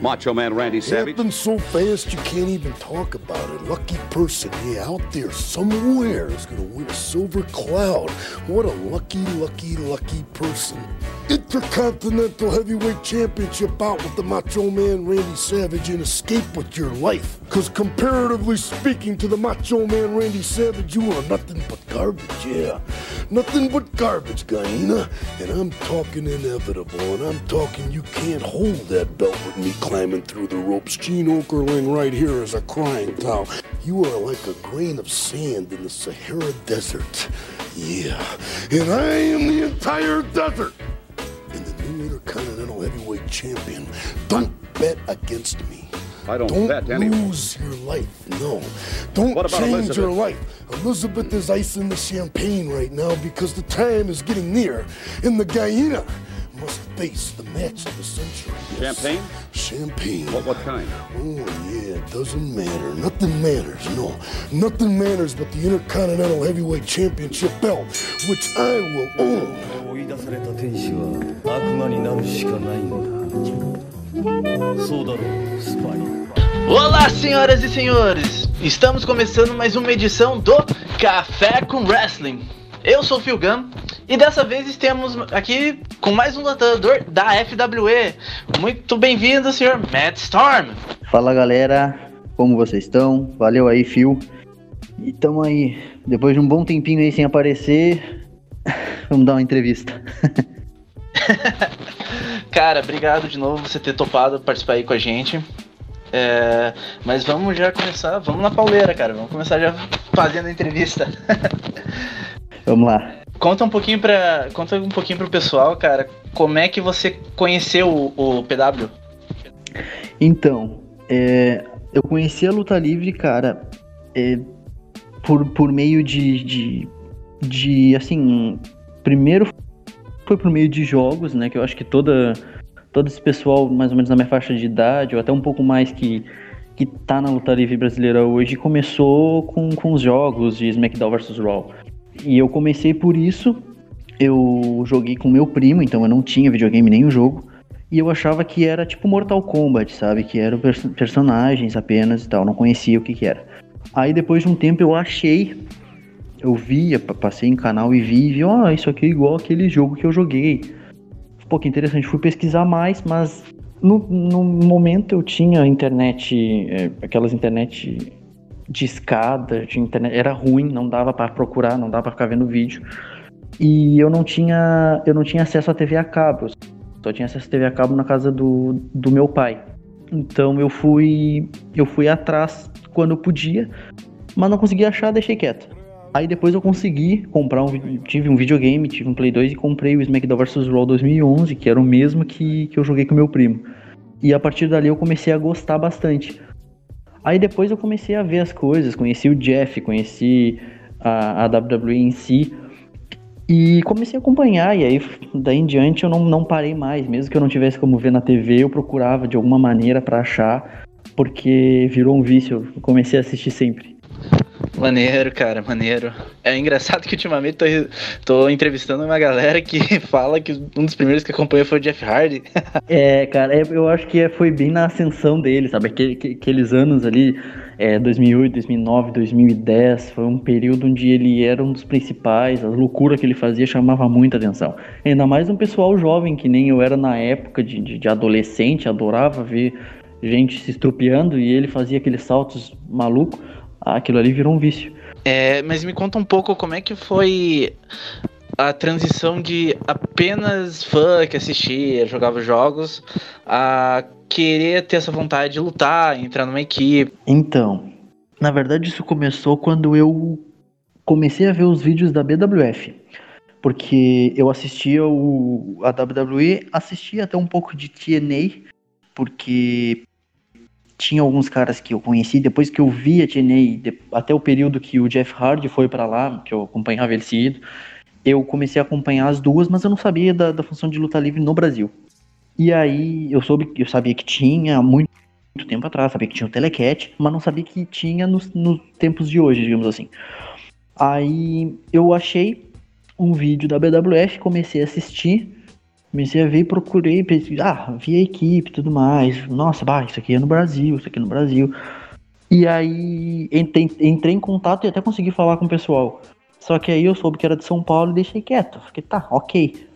Macho Man Randy Savage. Happened so fast you can't even talk about it. Lucky person, yeah, out there somewhere is gonna win a silver cloud. What a lucky, lucky, lucky person. Intercontinental Heavyweight Championship bout with the Macho Man Randy Savage and escape with your life. Cause comparatively speaking to the Macho Man Randy Savage, you are nothing but garbage, yeah. Nothing but garbage, Guyana. And I'm talking inevitable, and I'm talking you can't hold that belt with me climbing through the ropes. Gene Okerling right here is a crying towel. You are like a grain of sand in the Sahara Desert. Yeah. And I am the entire desert and the new Intercontinental Heavyweight Champion. Don't bet against me. I don't, Don't bet anyway. lose your life. No. Don't What about change Elizabeth? your life. Elizabeth is icing the champagne right now because the time is getting near. And the Guyana must face the match of the century. Yes. Champagne? Champagne. What, what kind? Oh, yeah, it doesn't matter. Nothing matters, no. Nothing matters but the Intercontinental Heavyweight Championship belt, which I will own. 追い出された天使は悪魔になるしかないんだそうだろうスパイ Olá, senhoras e senhores! Estamos começando mais uma edição do Café com Wrestling. Eu sou o Phil Gunn e dessa vez estamos aqui com mais um lutador da FWE. Muito bem-vindo, senhor Matt Storm. Fala galera, como vocês estão? Valeu aí, Phil. E tamo aí, depois de um bom tempinho aí sem aparecer, vamos dar uma entrevista. Cara, obrigado de novo por você ter topado participar aí com a gente. É, mas vamos já começar, vamos na pauleira, cara. Vamos começar já fazendo a entrevista. Vamos lá. Conta um pouquinho para, conta um pouquinho pro pessoal, cara, como é que você conheceu o, o PW? Então, é, eu conheci a luta livre, cara, é, por, por meio de, de, de, assim, primeiro foi por meio de jogos, né, que eu acho que toda, todo esse pessoal, mais ou menos na minha faixa de idade, ou até um pouco mais que, que tá na luta livre brasileira hoje, começou com, com os jogos de SmackDown vs Raw. E eu comecei por isso, eu joguei com meu primo, então eu não tinha videogame nem o jogo, e eu achava que era tipo Mortal Kombat, sabe? Que eram pers personagens apenas e tal, não conhecia o que que era. Aí depois de um tempo eu achei, eu via, pa- passei em canal e vi, e vi, ó, isso aqui é igual aquele jogo que eu joguei. Pô, que interessante, fui pesquisar mais, mas no, no momento eu tinha internet, é, aquelas internet de escada, de internet, era ruim, não dava pra procurar, não dava pra ficar vendo vídeo. E eu não tinha, eu não tinha acesso à TV a cabo, só tinha acesso à TV a cabo na casa do, do meu pai. Então eu fui eu fui atrás quando eu podia, mas não consegui achar, deixei quieto. Aí depois eu consegui comprar um tive um videogame, tive um Play 2 e comprei o SmackDown vs Raw 2011, que era o mesmo que, que eu joguei com meu primo. E a partir dali eu comecei a gostar bastante. Aí depois eu comecei a ver as coisas, conheci o Jeff, conheci a, a WWE em si. E comecei a acompanhar, e aí daí em diante eu não, não parei mais. Mesmo que eu não tivesse como ver na TV, eu procurava de alguma maneira pra achar, porque virou um vício. Eu comecei a assistir sempre. Maneiro, cara, maneiro. É engraçado que ultimamente tô, tô entrevistando uma galera que fala que um dos primeiros que acompanhou foi o Jeff Hardy. É, cara, é- eu acho que é- foi bem na ascensão dele, sabe? Aquele- que- aqueles anos ali, é, 2008, 2009, 2010, foi um período onde ele era um dos principais, a loucura que ele fazia chamava muita atenção. Ainda mais um pessoal jovem, que nem eu era na época de, de, de adolescente, adorava ver gente se estrupiando e ele fazia aqueles saltos malucos. Aquilo ali virou um vício. É, mas me conta um pouco como é que foi a transição de apenas fã que assistia, jogava jogos, a querer ter essa vontade de lutar, entrar numa equipe. Então, na verdade isso começou quando eu comecei a ver os vídeos da BWF. Porque eu assistia o, a WWE, assistia até um pouco de TNA, porque tinha alguns caras que eu conheci, depois que eu vi a TNA, até o período que o Jeff Hardy foi pra lá, que eu acompanhava ele seguido, eu comecei a acompanhar as duas, mas eu não sabia da, da função de luta livre no Brasil. E aí eu soube, eu sabia que tinha há muito muito tempo atrás, sabia que tinha o Telecat, mas não sabia que tinha nos, nos tempos de hoje, digamos assim. Aí eu achei um vídeo da BWF, comecei a assistir, Comecei a ver procurei, pensei, ah, vi a equipe e tudo mais. Nossa, bah, isso aqui é no Brasil, isso aqui é no Brasil. E aí entrei, entrei em contato e até consegui falar com o pessoal. Só que aí eu soube que era de São Paulo e deixei quieto. Fiquei, tá, ok.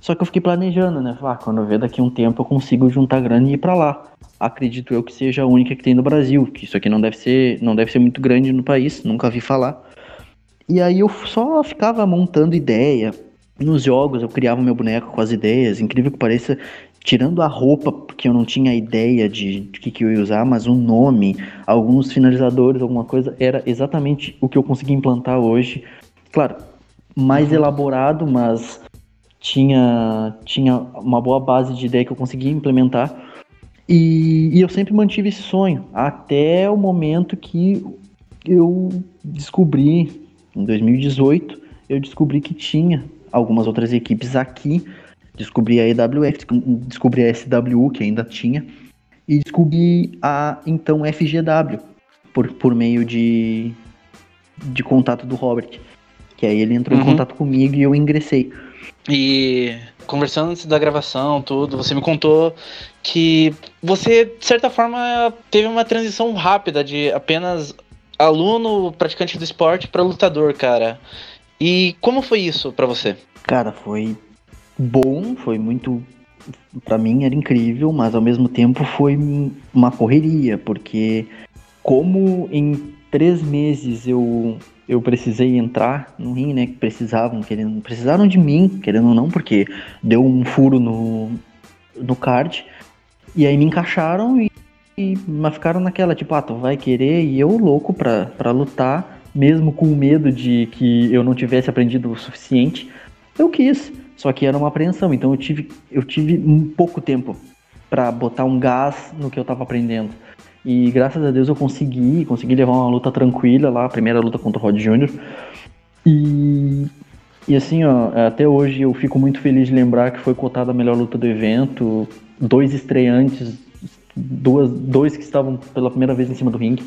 Só que eu fiquei planejando, né? Ah, quando eu ver daqui um tempo eu consigo juntar grana e ir para lá. Acredito eu que seja a única que tem no Brasil, que isso aqui não deve ser, não deve ser muito grande no país, nunca vi falar. E aí eu só ficava montando ideia. Nos jogos eu criava meu boneco com as ideias, incrível que pareça, tirando a roupa, porque eu não tinha ideia de, de que, que eu ia usar, mas o nome, alguns finalizadores, alguma coisa, era exatamente o que eu consegui implantar hoje. Claro, mais uhum. elaborado, mas tinha, tinha uma boa base de ideia que eu conseguia implementar. E, e eu sempre mantive esse sonho, até o momento que eu descobri em 2018, eu descobri que tinha algumas outras equipes aqui. Descobri a EWF, descobri a SWU, que ainda tinha, e descobri a então FGW, por, por meio de, de contato do Robert. Que aí ele entrou uhum. em contato comigo e eu ingressei. E conversando antes da gravação, tudo, você me contou que você, de certa forma, teve uma transição rápida de apenas aluno, praticante do esporte para lutador, cara. E como foi isso para você? Cara, foi bom, foi muito para mim era incrível, mas ao mesmo tempo foi uma correria, porque como em três meses eu eu precisei entrar no ring, né? Que precisavam, querendo, precisaram de mim, querendo ou não, porque deu um furo no, no card. E aí me encaixaram e e, mas ficaram naquela, tipo, ah, tu vai querer e eu louco pra, pra lutar, mesmo com medo de que eu não tivesse aprendido o suficiente. Eu quis, só que era uma apreensão, então eu tive, eu tive um pouco tempo para botar um gás no que eu tava aprendendo. E graças a Deus eu consegui, consegui levar uma luta tranquila lá, a primeira luta contra o Rod Jr. E, e assim, ó, até hoje eu fico muito feliz de lembrar que foi cotada a melhor luta do evento, dois estreantes duas, dois que estavam pela primeira vez em cima do ringue.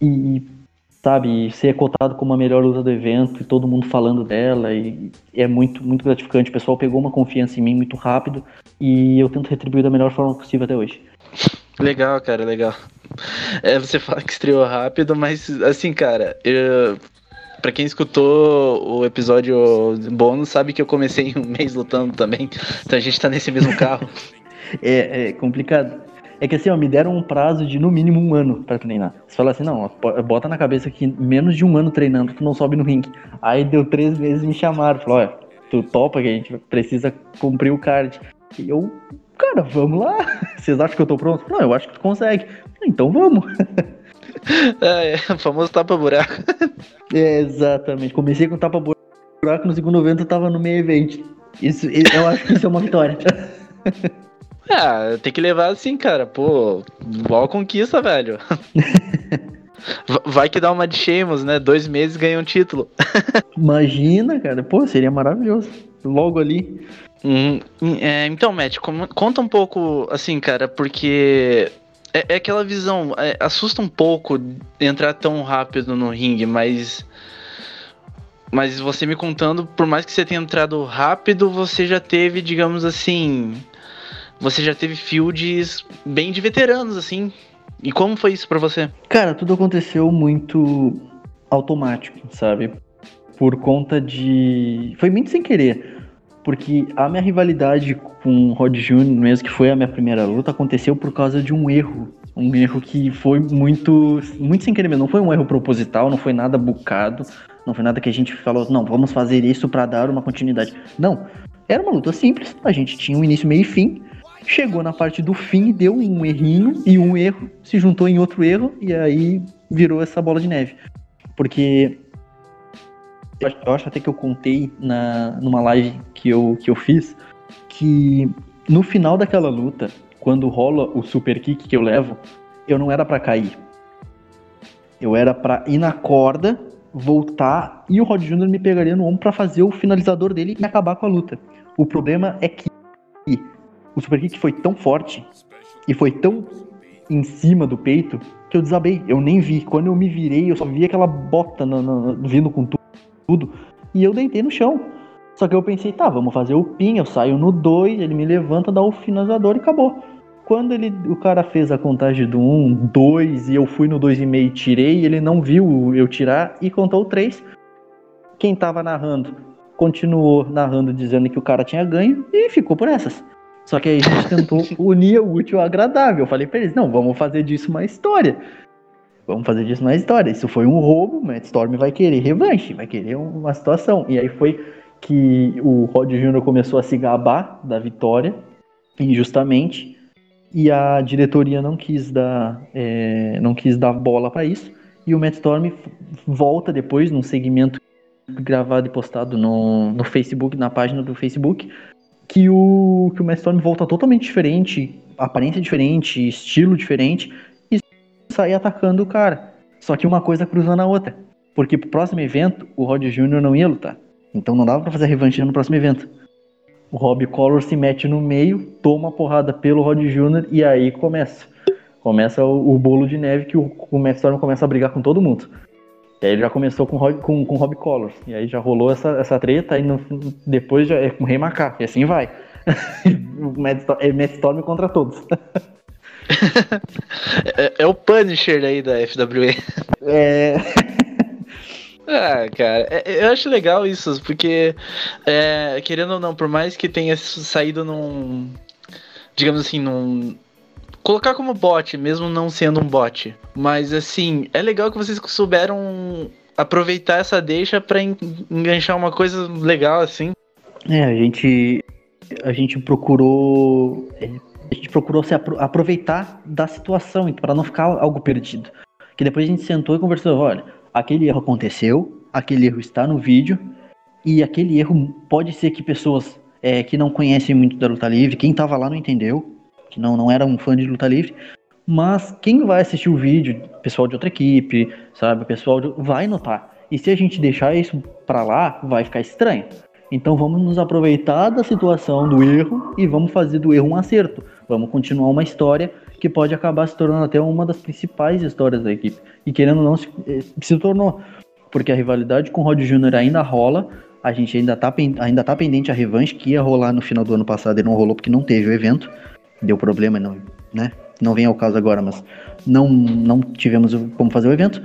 E, sabe, ser cotado como a melhor luta do evento e todo mundo falando dela. E é muito, muito gratificante. O pessoal pegou uma confiança em mim muito rápido e eu tento retribuir da melhor forma possível até hoje. Legal, cara, legal. É, você fala que estreou rápido, mas assim, cara, eu, Pra quem escutou o episódio bônus, sabe que eu comecei um mês lutando também. Então a gente tá nesse mesmo carro. é, é complicado. É que assim, ó, me deram um prazo de no mínimo um ano para treinar. Você fala assim, não, bota na cabeça que menos de um ano treinando, tu não sobe no ringue. Aí deu três meses me chamaram, falou, olha, tu topa que a gente precisa cumprir o card. E eu, cara, vamos lá. Vocês acham que eu tô pronto? Não, eu acho que tu consegue. Então vamos. É, é famoso tapa-buraco. É, exatamente. Comecei com tapa-buraco, no segundo evento eu tava no meio evento. Isso, eu acho que isso é uma vitória. Ah, tem que levar assim, cara. Pô, boa conquista, velho. Vai que dá uma de Sheamus, né? Dois meses ganha um título. Imagina, cara. Pô, seria maravilhoso. Logo ali. Hum, é, então, Matt, conta um pouco, assim, cara, porque é, é aquela visão. É, assusta um pouco entrar tão rápido no ringue, mas. Mas você me contando, por mais que você tenha entrado rápido, você já teve, digamos assim, você já teve fields bem de veteranos, assim. E como foi isso para você? Cara, tudo aconteceu muito automático, sabe? Por conta de. Foi muito sem querer. Porque a minha rivalidade com o Rod Jr., mesmo que foi a minha primeira luta, aconteceu por causa de um erro. Um erro que foi muito, muito sem querer mesmo. Não foi um erro proposital, não foi nada bucado, não foi nada que a gente falou, não, vamos fazer isso para dar uma continuidade. Não. Era uma luta simples, a gente tinha um início, meio e fim. Chegou na parte do fim, deu um errinho e um erro se juntou em outro erro e aí virou essa bola de neve. Porque eu acho até que eu contei na, numa live que eu, que eu fiz que no final daquela luta, quando rola o super kick que eu levo, eu não era para cair. Eu era para ir na corda, voltar e o Rod Jr. me pegaria no ombro para fazer o finalizador dele e acabar com a luta. O problema é que o super kick foi tão forte e foi tão em cima do peito que eu desabei. Eu nem vi. Quando eu me virei, eu só vi aquela bota vindo com tudo e eu deitei no chão. Só que eu pensei, tá, vamos fazer o pin, eu saio no 2, ele me levanta, dá o finalizador e acabou. Quando ele, o cara fez a contagem do 1, 2 e eu fui no 2,5 e tirei, ele não viu eu tirar e contou o 3. Quem tava narrando continuou narrando dizendo que o cara tinha ganho e ficou por essas. Só que aí a gente tentou unir o útil ao agradável. Eu falei pra eles, não, vamos fazer disso uma história. Vamos fazer disso uma história. Isso foi um roubo, o Matt Storm vai querer revanche, vai querer uma situação. E aí foi que o Rod Jr. começou a se gabar da vitória, injustamente, e a diretoria não quis dar, é, não quis dar bola para isso. E o Matt Storm volta depois num segmento gravado e postado no, no Facebook, na página do Facebook, que o, que o Matt Storm volta totalmente diferente, aparência diferente, estilo diferente, e sai atacando o cara. Só que uma coisa cruzando a outra. Porque pro próximo evento, o Rod Jr. não ia lutar. Então não dava pra fazer revanche no próximo evento. O Rob Collor se mete no meio, toma a porrada pelo Rod Jr. e aí começa. Começa o, o bolo de neve que o, o Storm começa a brigar com todo mundo. E aí ele já começou com, com, com Rob Collor. E aí já rolou essa, essa treta, e no, depois já é com o Rei Macá. E assim vai. Matt Storm, é Matt Storm contra todos. é, é, o Punisher aí da FWE. É. Ah, cara, é, eu acho legal isso, porque, é, querendo ou não, por mais que tenha saído num. Digamos assim, num. Colocar como bot, mesmo não sendo um bot. Mas, assim, é legal que vocês souberam aproveitar essa deixa para enganchar uma coisa legal, assim. É, a gente. A gente procurou. É, a gente procurou se aproveitar da situação para não ficar algo perdido. Que depois a gente sentou e conversou, olha aquele erro aconteceu, aquele erro está no vídeo, e aquele erro pode ser que pessoas é, que não conhecem muito da luta livre, quem estava lá não entendeu, que não, não era um fã de luta livre, mas quem vai assistir o vídeo, pessoal de outra equipe, sabe, pessoal de, vai notar. E se a gente deixar isso para lá, vai ficar estranho. Então vamos nos aproveitar da situação do erro e vamos fazer do erro um acerto. Vamos continuar uma história que pode acabar se tornando até uma das principais histórias da equipe. E querendo ou não, se, eh, se tornou. Porque a rivalidade com o Rod Jr. ainda rola, a gente ainda tá, ainda tá pendente a revanche que ia rolar no final do ano passado e não rolou porque não teve o evento. Deu problema, não, né? Não vem ao caso agora, mas não, não tivemos como fazer o evento.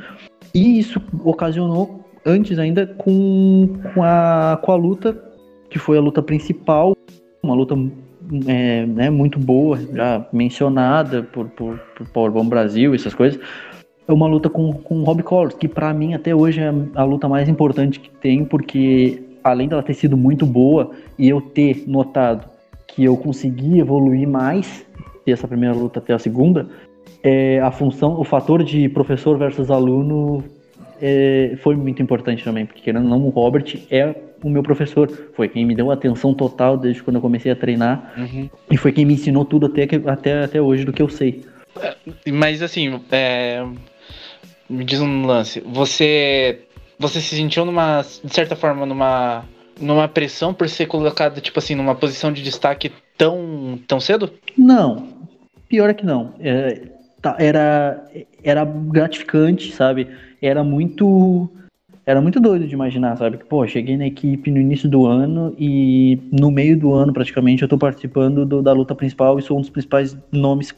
E isso ocasionou antes ainda com, com, a, com a luta, que foi a luta principal, uma luta é, né, muito boa, já mencionada por, por, por Powerbomb Brasil, essas coisas. É uma luta com, com Rob Collins, que para mim até hoje é a luta mais importante que tem, porque além dela ter sido muito boa e eu ter notado que eu consegui evoluir mais dessa primeira luta até a segunda, é, a função, o fator de professor versus aluno é, foi muito importante também, porque querendo ou não, o Robert é o meu professor. Foi quem me deu atenção total desde quando eu comecei a treinar. Uhum. E foi quem me ensinou tudo até, até, até hoje do que eu sei. É, mas assim, é... me diz um lance. Você. Você se sentiu numa. de certa forma, numa. Numa pressão por ser colocado, tipo assim, numa posição de destaque tão. tão cedo? Não. Pior é que não. É, tá, era, era gratificante, sabe? Era muito era muito doido de imaginar, sabe? Que, pô, cheguei na equipe no início do ano e no meio do ano, praticamente, eu tô participando do, da luta principal e sou um dos principais nomes,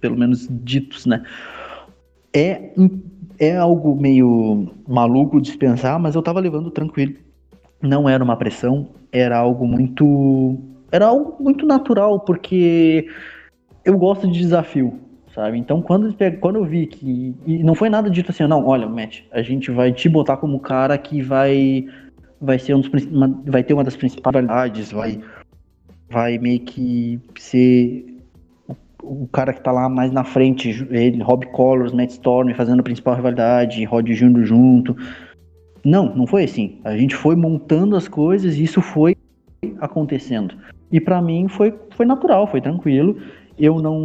pelo menos ditos, né? É, é algo meio maluco de pensar, mas eu tava levando tranquilo. Não era uma pressão, era algo muito. Era algo muito natural, porque eu gosto de desafio, sabe? Então, quando, quando eu vi que. E não foi nada dito assim, não, olha, Matt, a gente vai te botar como cara que vai. Vai ser um dos uma, vai ter uma das principais verdades, vai. Vai meio que ser o, o cara que tá lá mais na frente, ele, Rob Collors, Matt Storm fazendo a principal rivalidade, Rod Jr. junto. Não, não foi assim. A gente foi montando as coisas e isso foi acontecendo. E para mim foi, foi natural, foi tranquilo eu não,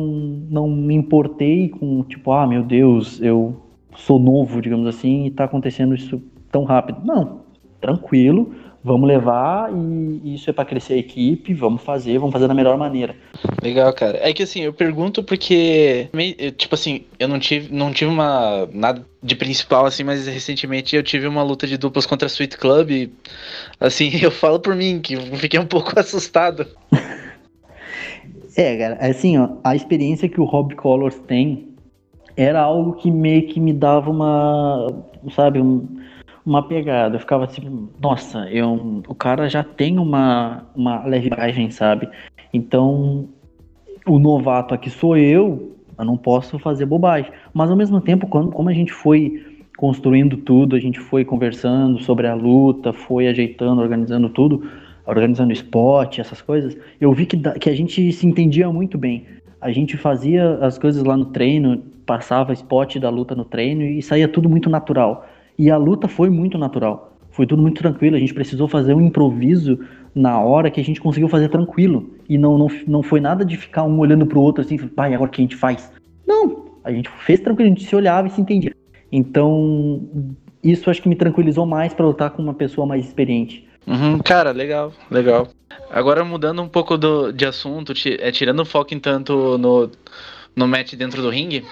não me importei com, tipo, ah, meu Deus, eu sou novo, digamos assim, e tá acontecendo isso tão rápido. Não, tranquilo, vamos levar e isso é para crescer a equipe, vamos fazer, vamos fazer da melhor maneira. Legal, cara. É que assim, eu pergunto porque, tipo assim, eu não tive, não tive uma nada de principal assim, mas recentemente eu tive uma luta de duplas contra a Sweet Club e assim, eu falo por mim que eu fiquei um pouco assustado. é, cara, assim, ó, a experiência que o Rob Colors tem era algo que meio que me dava uma, sabe, um, uma pegada. Eu ficava assim, nossa, eu, o cara já tem uma, uma levagem, sabe? Então, o novato aqui sou eu, eu não posso fazer bobagem. Mas ao mesmo tempo, quando, como a gente foi construindo tudo, a gente foi conversando sobre a luta, foi ajeitando, organizando tudo, organizando spot, essas coisas, eu vi que, que a gente se entendia muito bem. A gente fazia as coisas lá no treino, passava spot da luta no treino e saía tudo muito natural. E a luta foi muito natural. Foi tudo muito tranquilo. A gente precisou fazer um improviso na hora que a gente conseguiu fazer tranquilo. E não, não, não foi nada de ficar um olhando pro outro assim, pai, agora o que a gente faz? Não, a gente fez tranquilo, a gente se olhava e se entendia. Então, isso acho que me tranquilizou mais para lutar com uma pessoa mais experiente. Uhum, cara, legal, legal. Agora mudando um pouco do, de assunto, é, tirando o foco em tanto no, no match dentro do ringue,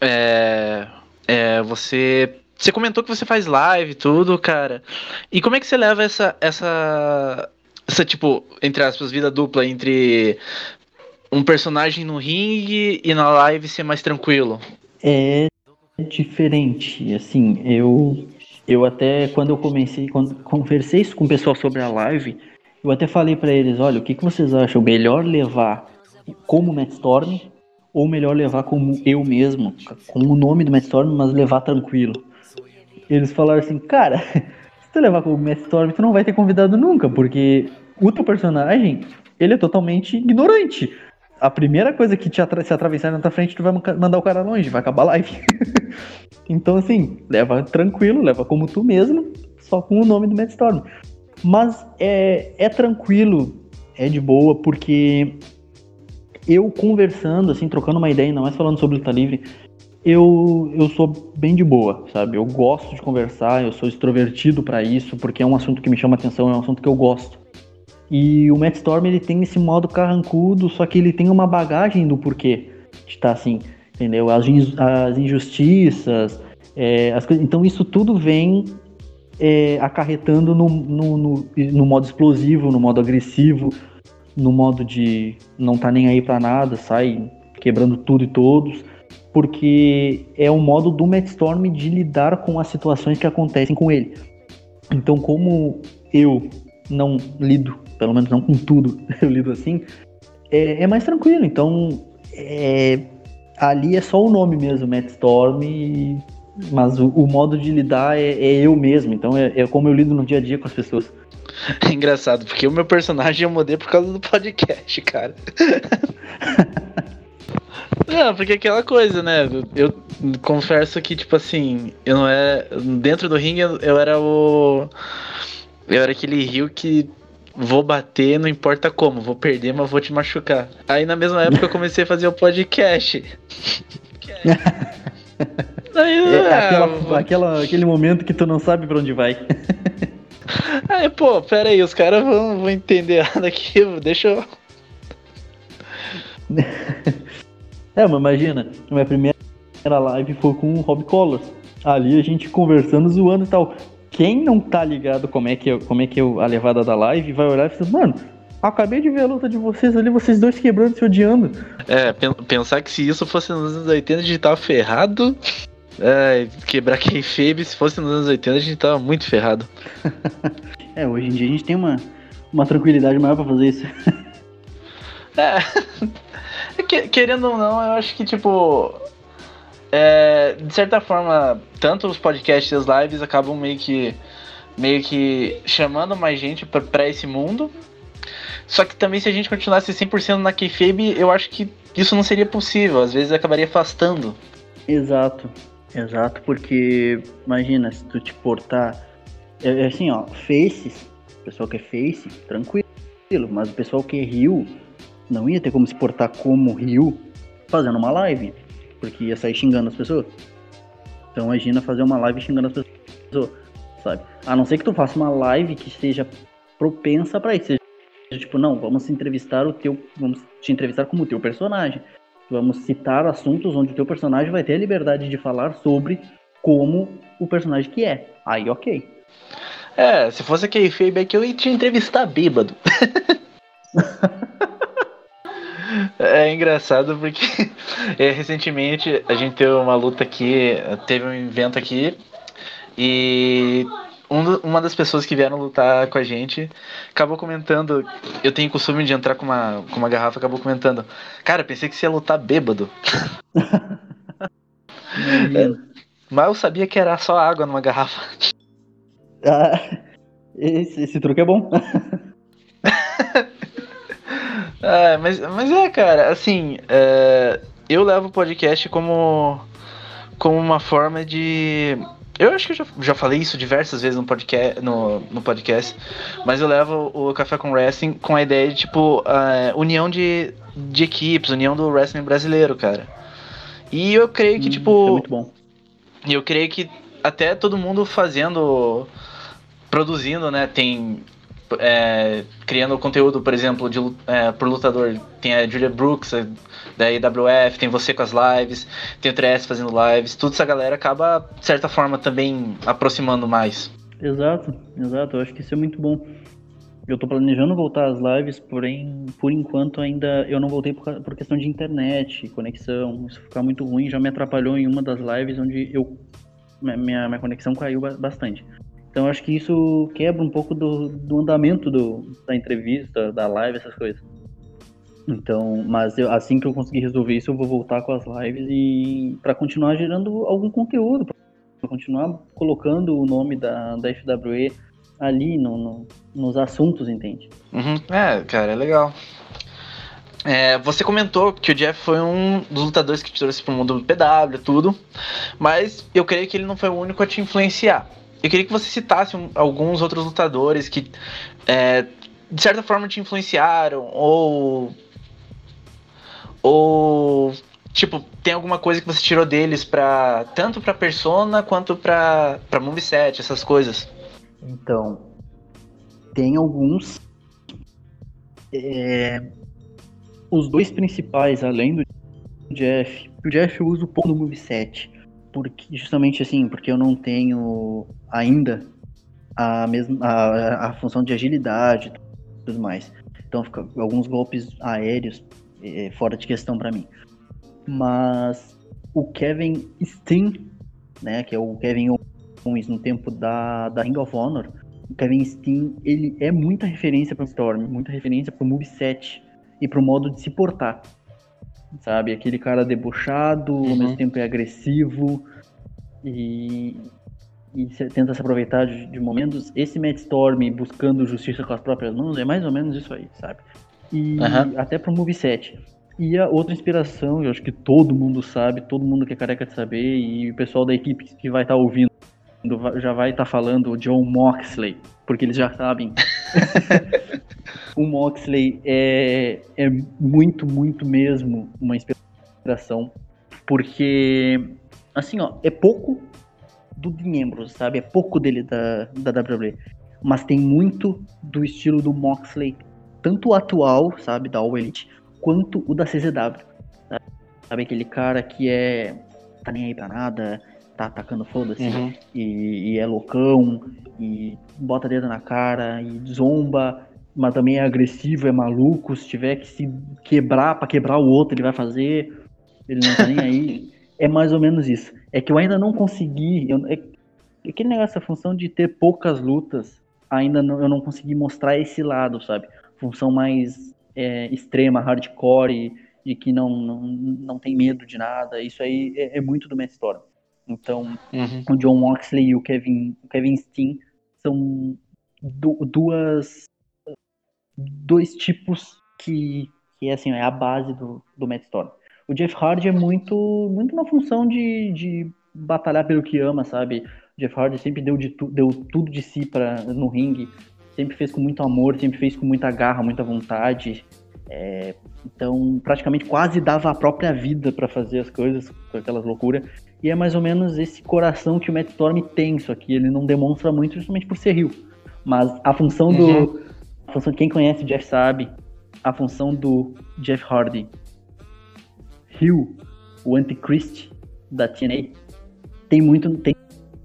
é, é, você você comentou que você faz live tudo, cara. E como é que você leva essa, essa, essa tipo, entre aspas, vida dupla entre um personagem no ringue e na live ser mais tranquilo? É diferente, assim, eu eu até quando eu comecei, quando conversei isso com o pessoal sobre a live, eu até falei para eles, olha, o que, que vocês acham melhor levar como Matt Storm ou melhor levar como eu mesmo, com o nome do Matt Storm, mas levar tranquilo eles falaram assim, cara, se tu levar como Storm, tu não vai ter convidado nunca, porque o teu personagem, ele é totalmente ignorante. A primeira coisa que te atra se atravessar na tua frente, tu vai mandar o cara longe, vai acabar a live. então, assim, leva tranquilo, leva como tu mesmo, só com o nome do Matt Storm. Mas é, é tranquilo, é de boa, porque eu conversando, assim, trocando uma ideia, ainda mais falando sobre luta livre, eu, eu sou bem de boa, sabe? Eu gosto de conversar, eu sou extrovertido para isso, porque é um assunto que me chama atenção, é um assunto que eu gosto. E o Matt Storm, ele tem esse modo carrancudo, só que ele tem uma bagagem do porquê de estar tá assim, entendeu? As, as injustiças, é, as então isso tudo vem é, acarretando no, no, no, no, modo explosivo, no modo agressivo, no modo de não tá nem aí para nada, sai quebrando tudo e todos porque é o modo do Matt Storm de lidar com as situações que acontecem com ele. Então, como eu não lido, pelo menos não com tudo, eu lido assim, é, é mais tranquilo. Então, é, ali é só o nome mesmo, Matt Storm, e, mas o, o, modo de lidar é, é eu mesmo. Então, é, é, como eu lido no dia a dia com as pessoas. É engraçado, porque o meu personagem eu mudei por causa do podcast, cara. Não, porque aquela coisa, né? Eu confesso que, tipo assim, eu não era. Dentro do ringue eu, era o. Eu era aquele rio que vou bater, não importa como, vou perder, mas vou te machucar. Aí na mesma época eu comecei a fazer o podcast. Aí, é, ah, aquela, aquela, aquele momento que tu não sabe pra onde vai. Aí, pô, pera aí, os caras vão, vão entender nada aqui, deixa eu. É, mas imagina, minha primeira live foi com o Rob Collor. Ali a gente conversando, zoando e tal. Quem não tá ligado como é que, eu, como é que eu, a levada da live vai olhar e falar, mano, acabei de ver a luta de vocês ali, vocês dois quebrando se odiando. É, pensar que se isso fosse nos anos 80 a gente tava ferrado. É, quebrar kayfabe, se fosse nos anos 80 a gente tava muito ferrado. é, hoje em dia a gente tem uma, uma tranquilidade maior pra fazer isso. é. Querendo ou não, eu acho que, tipo. É, de certa forma, tanto os podcasts e as lives acabam meio que. meio que chamando mais gente para esse mundo. Só que também se a gente continuasse 100% na kayfabe, eu acho que isso não seria possível. Às vezes acabaria afastando. Exato. Exato, porque imagina, se tu te portar. É, é assim, ó, faces, pessoal que é face, tranquilo. Mas o pessoal que é rio, não ia ter como se portar como Ryu fazendo uma live, porque ia sair xingando as pessoas. Então imagina fazer uma live xingando as pessoas, sabe? A não ser que tu faça uma live que seja propensa pra isso. Seja, tipo, não, vamos entrevistar o teu. Vamos te entrevistar como o teu personagem. Vamos citar assuntos onde o teu personagem vai ter a liberdade de falar sobre como o personagem que é. Aí, ok. É, se fosse aquele feedback, eu ia te entrevistar bêbado. É engraçado porque é, recentemente a gente teve uma luta aqui, teve um evento aqui e um, uma das pessoas que vieram lutar com a gente acabou comentando. Eu tenho costume de entrar com uma, com uma garrafa, acabou comentando. Cara, pensei que você ia lutar bêbado. é, mas eu sabia que era só água numa garrafa. Ah, esse, esse truque é bom. É, mas, mas é, cara, assim, é, eu levo o podcast como, como uma forma de. Eu acho que eu já, já falei isso diversas vezes no podcast, no, no podcast, mas eu levo o Café com Wrestling com a ideia de, tipo, uh, união de, de equipes, união do wrestling brasileiro, cara. E eu creio que, hum, tipo. É muito bom. E eu creio que até todo mundo fazendo. Produzindo, né? Tem é, criando conteúdo, por exemplo, de, é, por lutador. Tem a Julia Brooks, da IWF, tem você com as lives, tem o 3 fazendo lives. Tudo essa galera acaba, de certa forma, também aproximando mais. Exato, exato. Eu acho que isso é muito bom. Eu tô planejando voltar às lives, porém, por enquanto ainda eu não voltei por, por questão de internet, conexão. Isso ficar muito ruim já me atrapalhou em uma das lives onde eu minha, minha conexão caiu bastante. Então acho que isso quebra um pouco do, do andamento do, da entrevista, da live, essas coisas. Então, mas eu, assim que eu conseguir resolver isso, eu vou voltar com as lives e para continuar gerando algum conteúdo, para continuar colocando o nome da, da FWE ali no, no nos assuntos, entende? Uhum. É, cara, é legal. É, você comentou que o Jeff foi um dos lutadores que te trouxe pro mundo do PW, tudo, mas eu creio que ele não foi o único a te influenciar. Eu queria que você citasse um, alguns outros lutadores que, é, de certa forma, te influenciaram ou. Ou. Tipo, tem alguma coisa que você tirou deles para tanto pra Persona quanto pra, pra Moveset, essas coisas? Então, tem alguns. É, os dois principais, além do Jeff. O Jeff eu uso pouco no moveset porque justamente assim, porque eu não tenho ainda a mesma a, a função de agilidade e tudo mais. Então fica alguns golpes aéreos é, fora de questão para mim. Mas o Kevin Steen, né, que é o Kevin Owens no tempo da, da Ring of Honor, o Kevin Steen, ele é muita referência para o Storm, muita referência para o moveset e para o modo de se portar sabe? Aquele cara debochado, uhum. ao mesmo tempo é agressivo e, e tenta se aproveitar de, de, momentos. Esse Matt Storm buscando justiça com as próprias mãos é mais ou menos isso aí, sabe? E uhum. até pro moveset. E a outra inspiração, eu acho que todo mundo sabe, todo mundo que é careca de saber, e o pessoal da equipe que vai estar tá ouvindo já vai estar tá falando o John Moxley, porque eles já sabem. o Moxley é, é muito, muito mesmo uma inspiração, porque, assim, ó, é pouco do membros, sabe? É pouco dele da, da WWE, mas tem muito do estilo do Moxley, tanto o atual, sabe, da All Elite, quanto o da CZW. Sabe? sabe aquele cara que é tá nem aí pra nada, tá atacando foda-se uhum. e, e, é loucão e bota dedo na cara e zomba mas também é agressivo, é maluco. Se tiver que se quebrar para quebrar o outro, ele vai fazer. Ele não tá nem aí. É mais ou menos isso. É que eu ainda não consegui. Eu, é, aquele negócio, a função de ter poucas lutas, ainda não, eu não consegui mostrar esse lado, sabe? Função mais é, extrema, hardcore, de que não, não, não tem medo de nada. Isso aí é, é muito do Matt Storm. Então, uhum. o John Moxley e o Kevin, o Kevin Steen são du duas dois tipos que, que é assim, é a base do, do Matt Storm. O Jeff Hardy é muito, muito na função de, de batalhar pelo que ama, sabe? O Jeff Hardy sempre deu, de tu, deu tudo de si pra, no ringue, sempre fez com muito amor, sempre fez com muita garra, muita vontade. É, então, praticamente quase dava a própria vida para fazer as coisas, com aquelas loucuras. E é mais ou menos esse coração que o Matt Storm tem, só que ele não demonstra muito justamente por ser Rio. Mas a função do. Uhum. A função, quem conhece o Jeff sabe, a função do Jeff Hardy. Rio, o Antichrist da TNA, tem muito, tem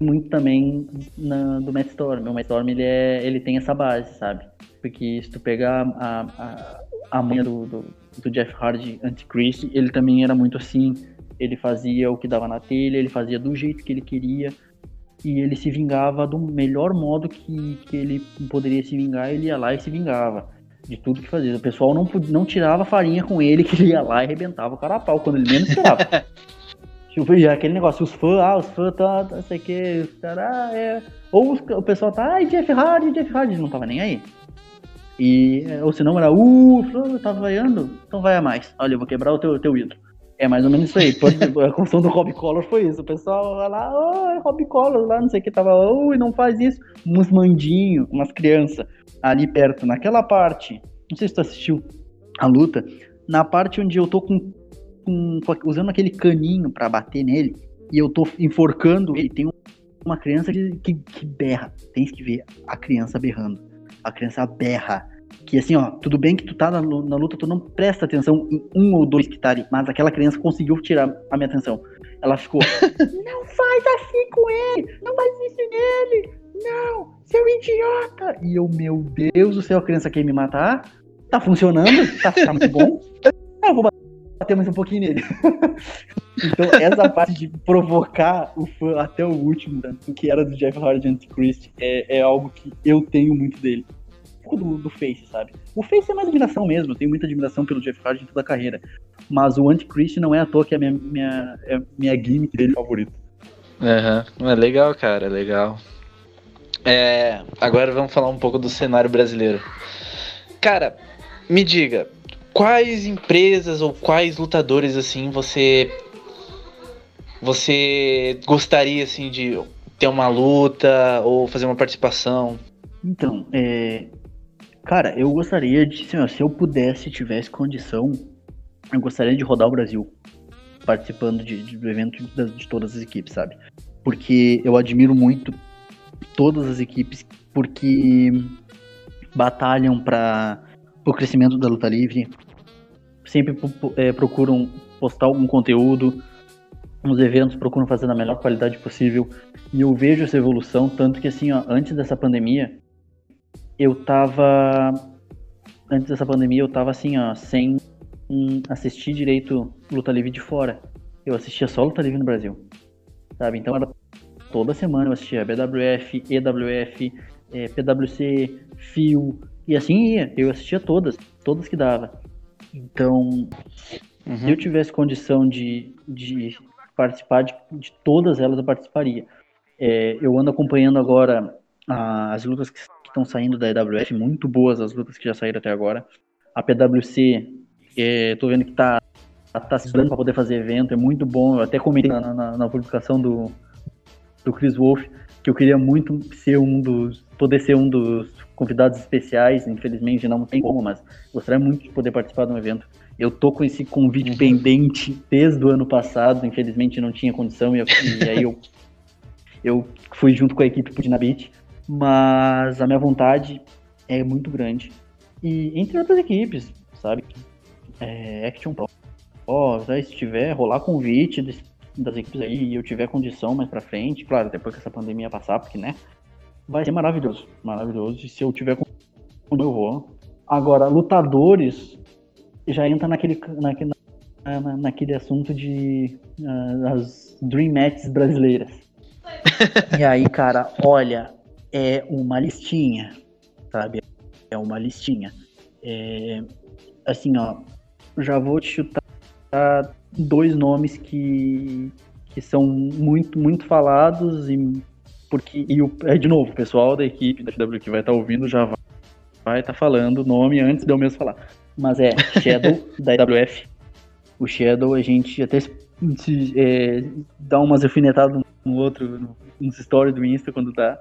muito também na, do Matt Storm. O Matt Storm ele, é, ele tem essa base, sabe? Porque se tu pegar a, a, a manha do, do, do Jeff Hardy Antichrist, ele também era muito assim. Ele fazia o que dava na telha, ele fazia do jeito que ele queria. E ele se vingava do melhor modo que, que ele poderia se vingar, ele ia lá e se vingava de tudo que fazia. O pessoal não, não tirava farinha com ele, que ele ia lá e arrebentava o cara a pau, quando ele menos esperava. tipo, já aquele negócio, os fãs, ah, os fãs, tá, tá, sei que, os caras, ah, é. Ou os, o pessoal tá, ai, Jeff Hardy, Jeff Hardy, não tava nem aí. E, ou senão era, uh, tá vaiando? Então vai a mais. Olha, eu vou quebrar o teu, teu ídolo. É mais ou menos isso aí. a construção do Rob Collar foi isso. O pessoal lá, oh, é Rob Collar lá, não sei o que, tava, oh, não faz isso. Uns mandinhos, umas crianças ali perto, naquela parte. Não sei se tu assistiu a luta. Na parte onde eu tô com, com usando aquele caninho para bater nele e eu tô enforcando ele, tem uma criança que, que, que berra. Tem que ver a criança berrando. A criança berra que assim, ó, tudo bem que tu tá na, na, luta, tu não presta atenção em um ou dois que tá ali, mas aquela criança conseguiu tirar a minha atenção. Ela ficou, não faz assim com ele, não faz isso nele, não, seu idiota. E eu, meu Deus do céu, a criança quer me matar, tá funcionando, tá, tá muito bom, eu vou bater mais um pouquinho nele. então, essa parte de provocar o fã até o último, que era do Jeff Hardy Antichrist, é, é algo que eu tenho muito dele pouco do, do Face, sabe? O Face é mais admiração mesmo, eu tenho muita admiração pelo Jeff Hardy em toda a carreira. Mas o Antichrist não é à toa que é a minha, minha, é minha gimmick dele favorito. Uhum. É legal, cara, é legal. É, agora vamos falar um pouco do cenário brasileiro. Cara, me diga, quais empresas ou quais lutadores assim você você gostaria assim de ter uma luta ou fazer uma participação? Então, é, Cara, eu gostaria de, assim, ó, se eu pudesse, tivesse condição, eu gostaria de rodar o Brasil participando de, de, do evento de, de todas as equipes, sabe? Porque eu admiro muito todas as equipes, porque batalham para o crescimento da luta livre, sempre é, procuram postar algum conteúdo, nos eventos procuram fazer na melhor qualidade possível, e eu vejo essa evolução, tanto que assim, ó, antes dessa pandemia, eu tava. Antes dessa pandemia, eu tava assim, ó, sem assistir direito luta livre de fora. Eu assistia só luta livre no Brasil. Sabe? Então era toda semana eu assistia BWF, EWF, é, PWC, FIO, e assim ia. Eu assistia todas, todas que dava. Então, uhum. se eu tivesse condição de, de participar de, de todas elas, eu participaria. É, eu ando acompanhando agora as lutas que estão saindo da EWF, muito boas as lutas que já saíram até agora. A PWC, é, tô vendo que tá, tá se estudando para poder fazer evento, é muito bom. Eu até comentei na, na, na, publicação do, do Chris Wolf que eu queria muito ser um dos, poder ser um dos convidados especiais. Infelizmente não tem como, mas gostaria muito de poder participar de um evento. Eu tô com esse convite uhum. pendente desde o ano passado, infelizmente não tinha condição e, eu, e aí eu, eu fui junto com a equipe pro Dinabit mas a minha vontade é muito grande. E entre outras equipes, sabe? É, Action Pro, ó, se tiver rolar convite das equipes aí e eu tiver condição mais pra frente, claro, depois que essa pandemia passar, porque, né? Vai ser maravilhoso, maravilhoso. E se eu tiver condição, eu vou. Agora, lutadores já entra naquele, naquele, na, naquele assunto de uh, as Dream Matches brasileiras. e aí, cara, olha, é uma listinha, sabe? É uma listinha. É, assim, ó, já vou te chutar dois nomes que, que são muito, muito falados e porque e o, é de novo, o pessoal da equipe da FW que vai estar tá ouvindo já vai estar tá falando o nome antes de eu mesmo falar. Mas é Shadow da IWF. O Shadow a gente até se, é, dá umas alfinetadas no outro, no, nos stories do Insta quando tá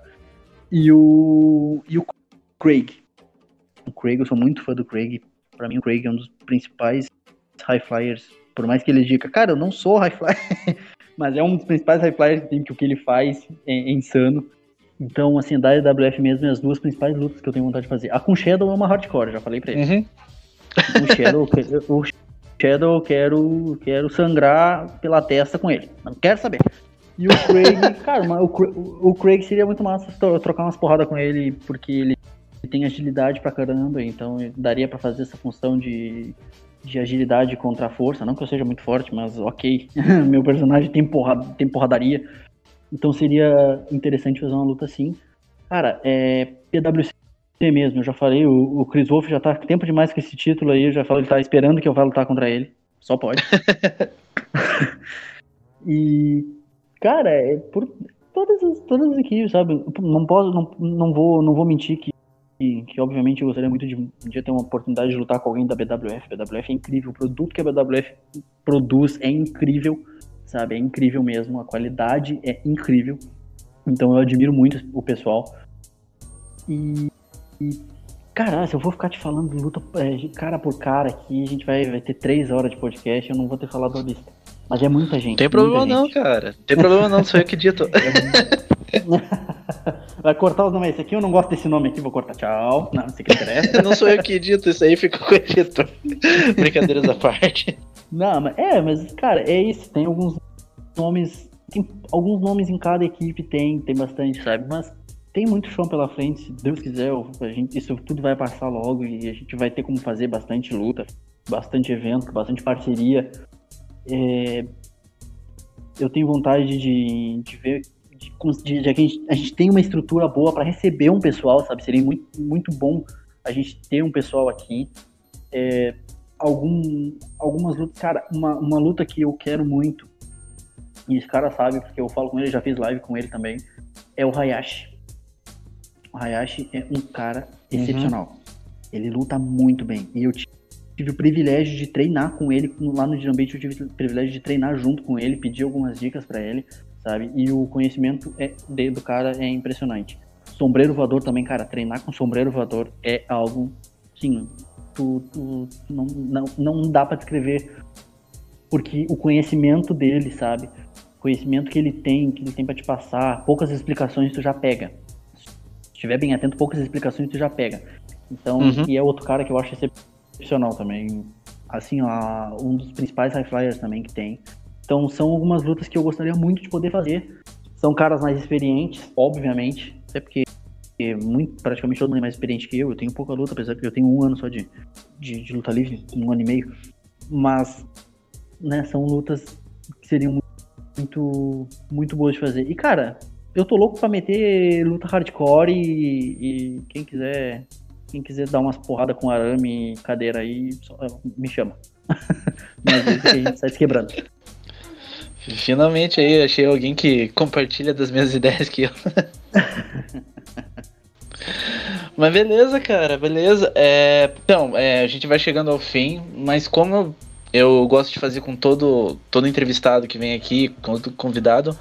e o, e o Craig. O Craig, eu sou muito fã do Craig. Pra mim, o Craig é um dos principais high flyers. Por mais que ele diga, cara, eu não sou high flyer. Mas é um dos principais high flyers que tem, que o que ele faz é, é insano. Então, assim, da EWF mesmo, é as duas principais lutas que eu tenho vontade de fazer. A com Shadow é uma hardcore, já falei pra ele. Uhum. O Shadow, o Shadow eu quero, quero sangrar pela testa com ele. Não quero saber. E o Craig, cara, o, o Craig seria muito massa trocar umas porradas com ele, porque ele tem agilidade pra caramba, então daria pra fazer essa função de, de agilidade contra a força. Não que eu seja muito forte, mas ok. Meu personagem tem, porra, tem porradaria. Então seria interessante fazer uma luta assim. Cara, é PWC mesmo, eu já falei, o, o Chris Wolf já tá tempo demais com esse título aí, eu já falei, ele tá esperando que eu vá lutar contra ele. Só pode. e, cara, é por todas as, todas sabe? Não posso, não, não vou, não vou mentir que, que, que, obviamente eu gostaria muito de um dia ter uma oportunidade de lutar com alguém da BWF. BWF é incrível, o produto que a BWF produz é incrível, sabe? É incrível mesmo, a qualidade é incrível. Então eu admiro muito o pessoal. E e, cara, se eu vou ficar te falando luta é, cara por cara aqui, a gente vai, vai ter três horas de podcast, eu não vou ter falado a lista. Mas é muita gente. Tem problema não, gente. cara. Tem problema não, sou eu que dito. Vai cortar os nomes. Esse aqui eu não gosto desse nome aqui, vou cortar. Tchau. Não, não sei que interessa. não sou eu que edito, isso aí fica com editor. Brincadeiras à parte. Não, mas é, mas, cara, é isso. Tem alguns nomes. Tem alguns nomes em cada equipe, tem, tem bastante, sabe? Mas tem muito chão pela frente, se Deus quiser, a gente, isso tudo vai passar logo e a gente vai ter como fazer bastante luta, bastante evento, bastante parceria. É, eu tenho vontade de, de ver de, de, de a, gente, a gente tem uma estrutura boa para receber um pessoal, sabe? Seria muito, muito bom a gente ter um pessoal aqui. É, algum, algumas lutas, cara, uma, uma luta que eu quero muito, e esse cara sabe, porque eu falo com ele, já fiz live com ele também, é o Hayashi. O Hayashi é um cara uhum. excepcional. Uhum. Ele luta muito bem. E eu tive o privilégio de treinar com ele lá no Dinambate. Eu tive o privilégio de treinar junto com ele, pedir algumas dicas para ele, sabe? E o conhecimento é, do cara é impressionante. Sombreiro voador também, cara. Treinar com sombreiro voador é algo, sim, tu, tu não, não, não dá para descrever. Porque o conhecimento dele, sabe? O conhecimento que ele tem, que ele tem para te passar, poucas explicações tu já pega estiver bem atento, poucas explicações tu já pega. Então, uhum. e é outro cara que eu acho excepcional também. Assim, ó, um dos principais high flyers também que tem. Então, são algumas lutas que eu gostaria muito de poder fazer. São caras mais experientes, obviamente, até porque muito, praticamente todo mundo é mais experiente que eu. Eu tenho pouca luta, apesar que eu tenho um ano só de, de, de luta livre, um ano e meio. Mas, né, são lutas que seriam muito, muito boas de fazer. E, cara, eu tô louco pra meter luta hardcore e, e quem quiser quem quiser dar umas porradas com arame e cadeira aí, só, me chama. Mas a gente sai se quebrando. Finalmente aí, achei alguém que compartilha das minhas ideias que eu. mas beleza, cara, beleza. É, então, é, a gente vai chegando ao fim, mas como eu eu gosto de fazer com todo, todo entrevistado que vem aqui, todo convidado.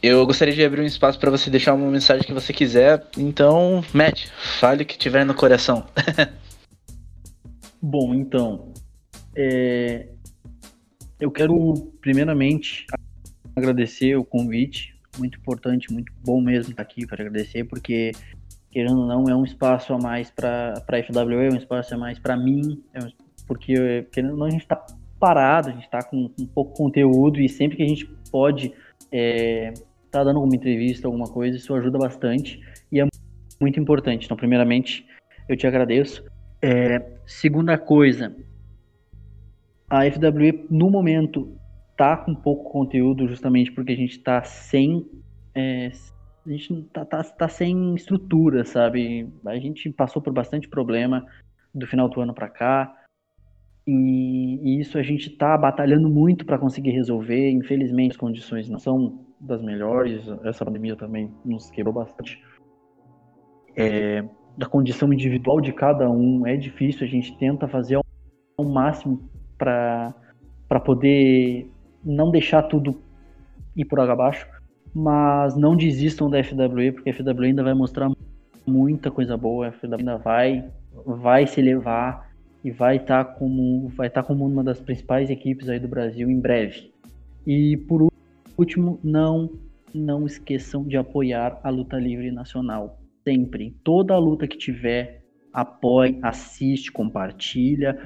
Eu gostaria de abrir um espaço para você deixar uma mensagem que você quiser. Então, Matt, fale o que tiver no coração. Bom, então, é... eu quero primeiramente agradecer o convite. Muito importante, muito bom mesmo estar aqui para agradecer, porque querendo ou não, é um espaço a mais para a FWE, é um espaço a mais para mim, é um... porque querendo ou não, a gente está parado, a gente está com, com pouco conteúdo e sempre que a gente pode é, tá dando alguma entrevista, alguma coisa, isso ajuda bastante e é muito importante. Então, primeiramente, eu te agradeço. É, segunda coisa, a FWE no momento tá com pouco conteúdo justamente porque a gente tá sem é, a gente tá, tá, tá sem estrutura, sabe? A gente passou por bastante problema do final do ano para cá. E, e, isso a gente está batalhando muito para conseguir resolver. Infelizmente, as condições não são das melhores. Essa pandemia também nos quebrou bastante. É, da condição individual de cada um é difícil. A gente tenta fazer o máximo para poder não deixar tudo ir por água abaixo. Mas não desistam da FWE, porque a FWE ainda vai mostrar muita coisa boa. A FWE ainda vai, vai se elevar e vai estar tá como vai estar tá como uma das principais equipes aí do Brasil em breve. E por último, não, não esqueçam de apoiar a luta livre nacional. Sempre. Toda a luta que tiver, apoie, assiste, compartilha.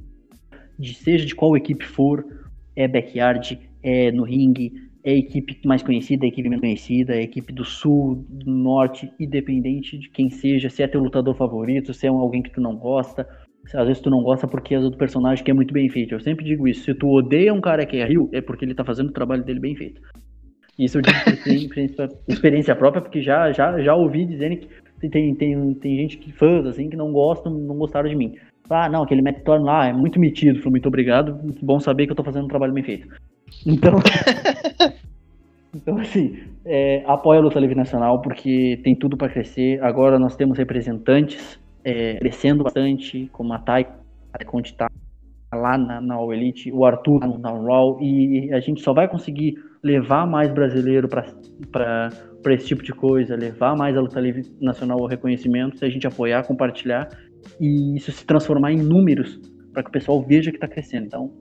De, seja de qual equipe for, é backyard, é no ringue, é equipe mais conhecida, é equipe menos conhecida, é equipe do sul, do norte, independente de quem seja, se é teu lutador favorito, se é alguém que tu não gosta. Às vezes tu não gosta porque é do personagem que é muito bem feito. Eu sempre digo isso. Se tu odeia um cara que é Rio, é porque ele tá fazendo o trabalho dele bem feito. Isso eu digo por experiência própria, porque já, já, já ouvi dizendo que tem, tem, tem gente que fãs assim que não gostam, não gostaram de mim. Ah, não, aquele Matt Thorne lá é muito metido. Falei, muito obrigado. Muito bom saber que eu tô fazendo um trabalho bem feito. Então. então, assim, é, apoia a luta livre nacional porque tem tudo para crescer. Agora nós temos representantes é, crescendo bastante, como a Thay, a Conte tá lá na, na All Elite, o Arthur tá na Raw, e a gente só vai conseguir levar mais brasileiro para esse tipo de coisa, levar mais a luta livre nacional ao reconhecimento, se a gente apoiar, compartilhar e isso se transformar em números para que o pessoal veja que está crescendo. Então,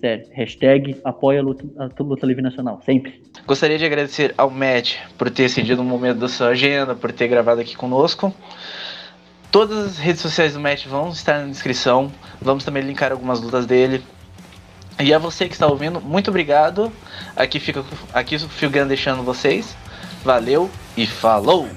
sério, hashtag apoia a luta, a luta livre nacional, sempre. Gostaria de agradecer ao Matt por ter cedido um momento da sua agenda, por ter gravado aqui conosco. Todas as redes sociais do Matt vão estar na descrição. Vamos também linkar algumas lutas dele. E a você que está ouvindo, muito obrigado. Aqui fica aqui o Filgan deixando vocês. Valeu e falou!